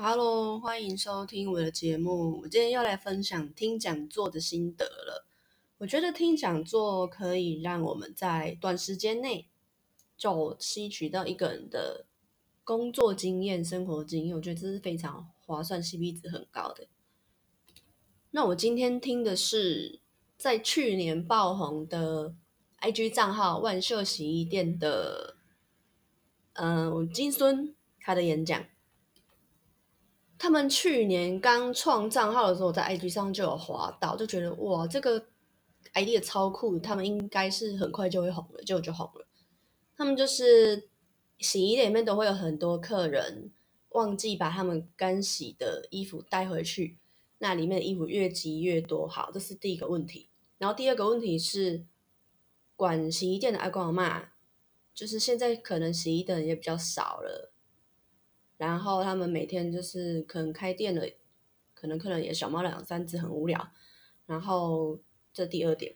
Hello，欢迎收听我的节目。我今天要来分享听讲座的心得了。我觉得听讲座可以让我们在短时间内就吸取到一个人的工作经验、生活经验，我觉得这是非常划算、CP 值很高的。那我今天听的是在去年爆红的 IG 账号万秀洗衣店的，嗯，金孙他的演讲。他们去年刚创账号的时候，在 IG 上就有滑到，就觉得哇，这个 idea 超酷，他们应该是很快就会红了，结果就红了。他们就是洗衣店里面都会有很多客人忘记把他们干洗的衣服带回去，那里面的衣服越积越多，好，这是第一个问题。然后第二个问题是，管洗衣店的阿公阿妈，就是现在可能洗衣的人也比较少了。然后他们每天就是可能开店了，可能客人也小猫两三只，很无聊。然后这第二点，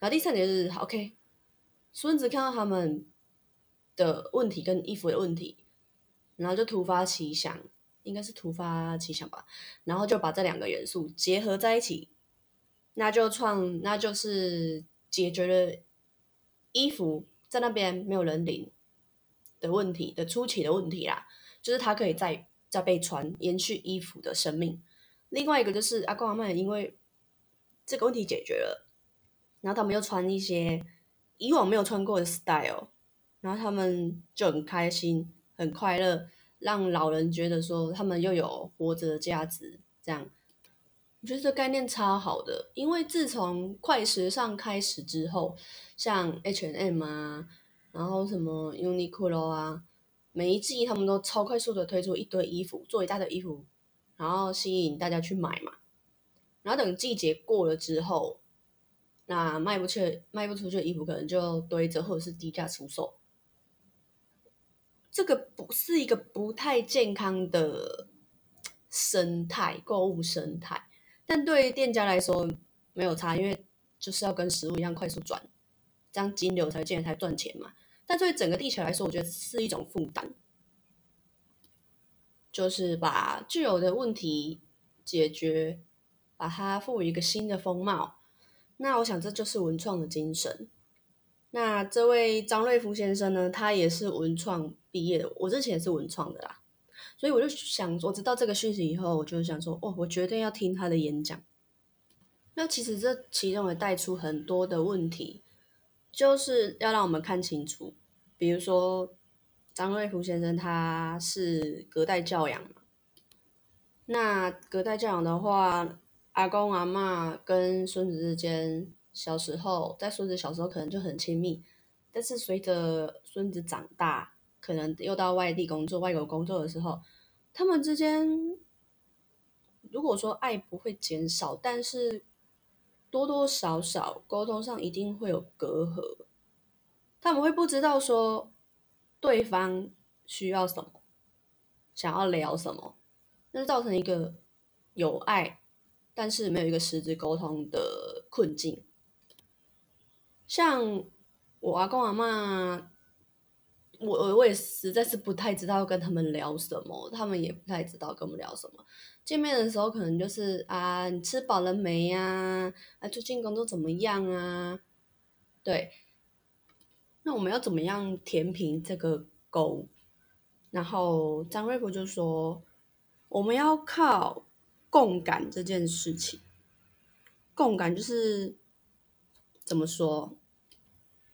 然后第三点是，OK，孙子看到他们的问题跟衣服的问题，然后就突发奇想，应该是突发奇想吧，然后就把这两个元素结合在一起，那就创，那就是解决了衣服在那边没有人领的问题的初期的问题啦。就是它可以再再被穿，延续衣服的生命。另外一个就是阿公阿妈因为这个问题解决了，然后他们又穿一些以往没有穿过的 style，然后他们就很开心、很快乐，让老人觉得说他们又有活着的价值。这样，我觉得这概念超好的，因为自从快时尚开始之后，像 H&M 啊，然后什么 Uniqlo 啊。每一季他们都超快速的推出一堆衣服，做一大堆衣服，然后吸引大家去买嘛。然后等季节过了之后，那卖不去、卖不出去的衣服可能就堆着或者是低价出售。这个不是一个不太健康的生态，购物生态。但对于店家来说没有差，因为就是要跟食物一样快速转，这样金流才进来才赚钱嘛。但对整个地球来说，我觉得是一种负担，就是把具有的问题解决，把它赋予一个新的风貌。那我想这就是文创的精神。那这位张瑞福先生呢，他也是文创毕业的，我之前也是文创的啦，所以我就想，我知道这个讯息以后，我就想说，哦，我决定要听他的演讲。那其实这其中也带出很多的问题。就是要让我们看清楚，比如说张瑞福先生他是隔代教养嘛，那隔代教养的话，阿公阿妈跟孙子之间小时候在孙子小时候可能就很亲密，但是随着孙子长大，可能又到外地工作、外国工作的时候，他们之间如果说爱不会减少，但是。多多少少沟通上一定会有隔阂，他们会不知道说对方需要什么，想要聊什么，那就造成一个有爱但是没有一个实质沟通的困境。像我阿公阿妈。我我也实在是不太知道跟他们聊什么，他们也不太知道跟我们聊什么。见面的时候可能就是啊，你吃饱了没呀？啊，最近工作怎么样啊？对，那我们要怎么样填平这个沟？然后张瑞福就说，我们要靠共感这件事情。共感就是怎么说？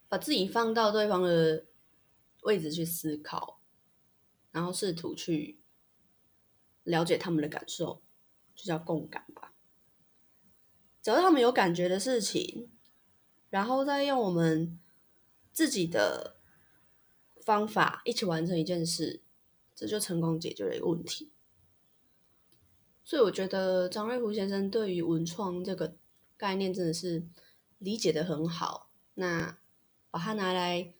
把自己放到对方的。位置去思考，然后试图去了解他们的感受，就叫共感吧。只要他们有感觉的事情，然后再用我们自己的方法一起完成一件事，这就成功解决了一个问题。所以我觉得张瑞福先生对于文创这个概念真的是理解的很好。那把它拿来。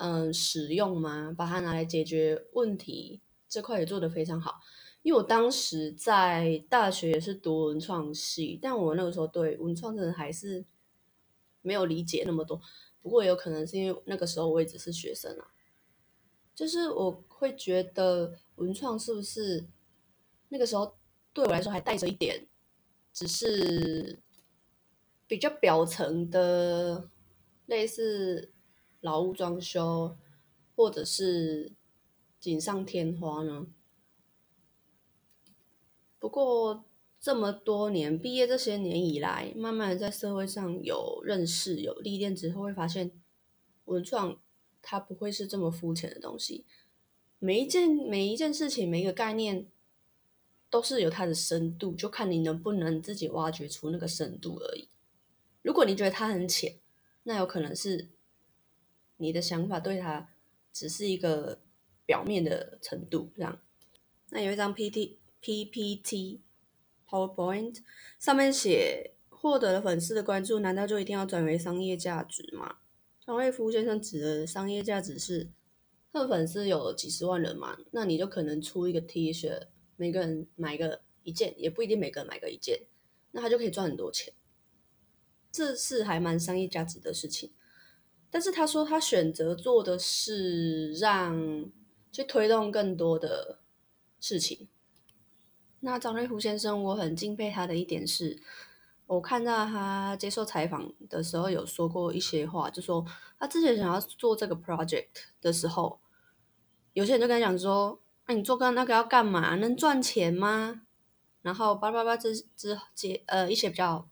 嗯，使用吗？把它拿来解决问题这块也做得非常好。因为我当时在大学也是读文创系，但我那个时候对文创真的还是没有理解那么多。不过也有可能是因为那个时候我也只是学生啊，就是我会觉得文创是不是那个时候对我来说还带着一点，只是比较表层的，类似劳务装修，或者是锦上添花呢。不过这么多年毕业这些年以来，慢慢的在社会上有认识、有历练之后，会发现文创它不会是这么肤浅的东西。每一件每一件事情，每一个概念，都是有它的深度，就看你能不能自己挖掘出那个深度而已。如果你觉得它很浅，那有可能是你的想法对它只是一个表面的程度这样。那有一张 P T P P T PowerPoint 上面写获得了粉丝的关注，难道就一定要转为商业价值吗？张瑞夫先生指的商业价值是。他的粉丝有几十万人嘛，那你就可能出一个 T 恤，每个人买个一件，也不一定每个人买个一件，那他就可以赚很多钱，这是还蛮商业价值的事情。但是他说他选择做的是让去推动更多的事情。那张瑞福先生，我很敬佩他的一点是。我看到他接受采访的时候有说过一些话，就说他之前想要做这个 project 的时候，有些人就跟他讲说：“那你做个那个要干嘛？能赚钱吗？”然后叭叭叭之之接呃一些比较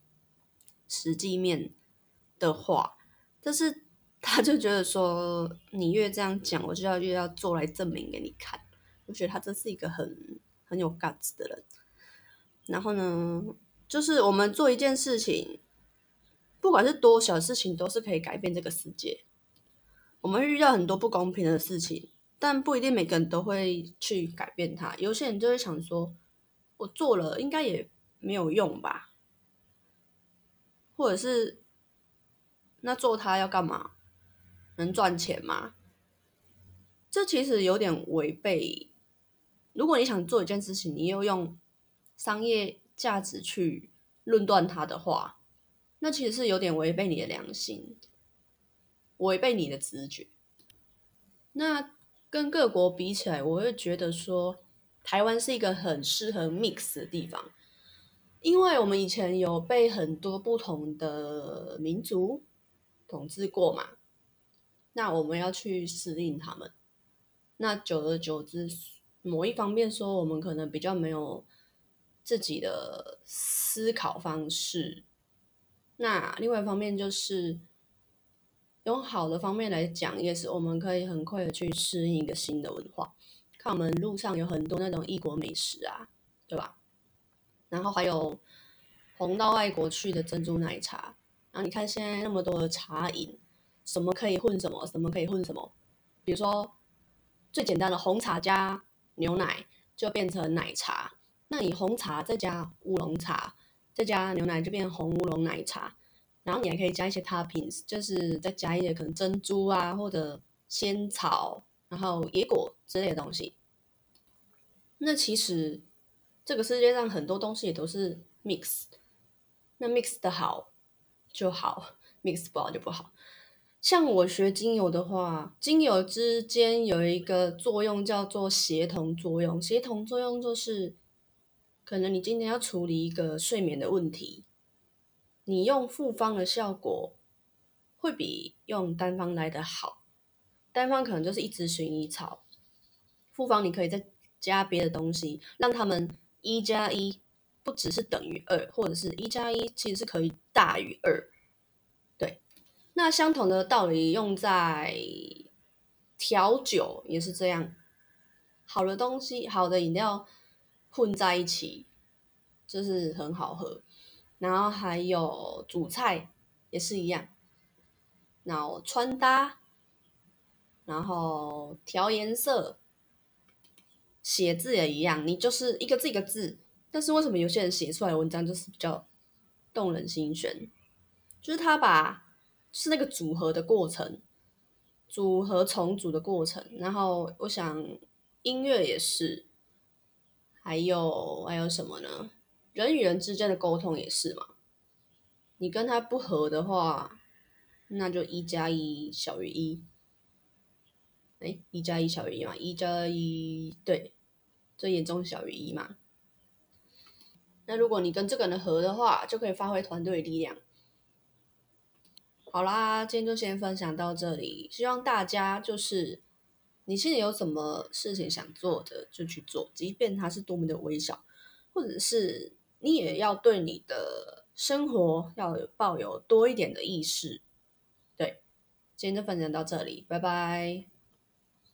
实际面的话，但是他就觉得说，你越这样讲，我就要越要做来证明给你看。我觉得他真是一个很很有 guts 的人。然后呢？就是我们做一件事情，不管是多小事情，都是可以改变这个世界。我们遇到很多不公平的事情，但不一定每个人都会去改变它。有些人就会想说，我做了应该也没有用吧，或者是那做它要干嘛？能赚钱吗？这其实有点违背。如果你想做一件事情，你又用商业。价值去论断它的话，那其实是有点违背你的良心，违背你的直觉。那跟各国比起来，我会觉得说，台湾是一个很适合 mix 的地方，因为我们以前有被很多不同的民族统治过嘛，那我们要去适应他们。那久而久之，某一方面说，我们可能比较没有。自己的思考方式，那另外一方面就是用好的方面来讲，也是我们可以很快的去适应一个新的文化。看我们路上有很多那种异国美食啊，对吧？然后还有红到外国去的珍珠奶茶，然后你看现在那么多的茶饮，什么可以混什么，什么可以混什么？比如说最简单的红茶加牛奶就变成奶茶。那你红茶再加乌龙茶，再加牛奶就变红乌龙奶茶，然后你还可以加一些 topping，就是再加一些可能珍珠啊或者仙草，然后野果之类的东西。那其实这个世界上很多东西也都是 mix，那 mix 的好就好，mix 不好就不好。像我学精油的话，精油之间有一个作用叫做协同作用，协同作用就是。可能你今天要处理一个睡眠的问题，你用复方的效果会比用单方来的好。单方可能就是一支薰衣草，复方你可以再加别的东西，让他们一加一不只是等于二，或者是一加一其实是可以大于二。那相同的道理用在调酒也是这样，好的东西，好的饮料。混在一起就是很好喝，然后还有煮菜也是一样，然后穿搭，然后调颜色，写字也一样，你就是一个字一个字，但是为什么有些人写出来的文章就是比较动人心弦？就是他把是那个组合的过程，组合重组的过程，然后我想音乐也是。还有还有什么呢？人与人之间的沟通也是嘛。你跟他不合的话，那就一加一小于一。哎，一加一小于一嘛，一加一对，最严重小于一嘛。那如果你跟这个人合的话，就可以发挥团队力量。好啦，今天就先分享到这里。希望大家就是你心里有什么事情想做的，就去做，即便它是多么的微小，或者是你也要对你的生活要有抱有多一点的意识。对，今天就分享到这里，拜拜。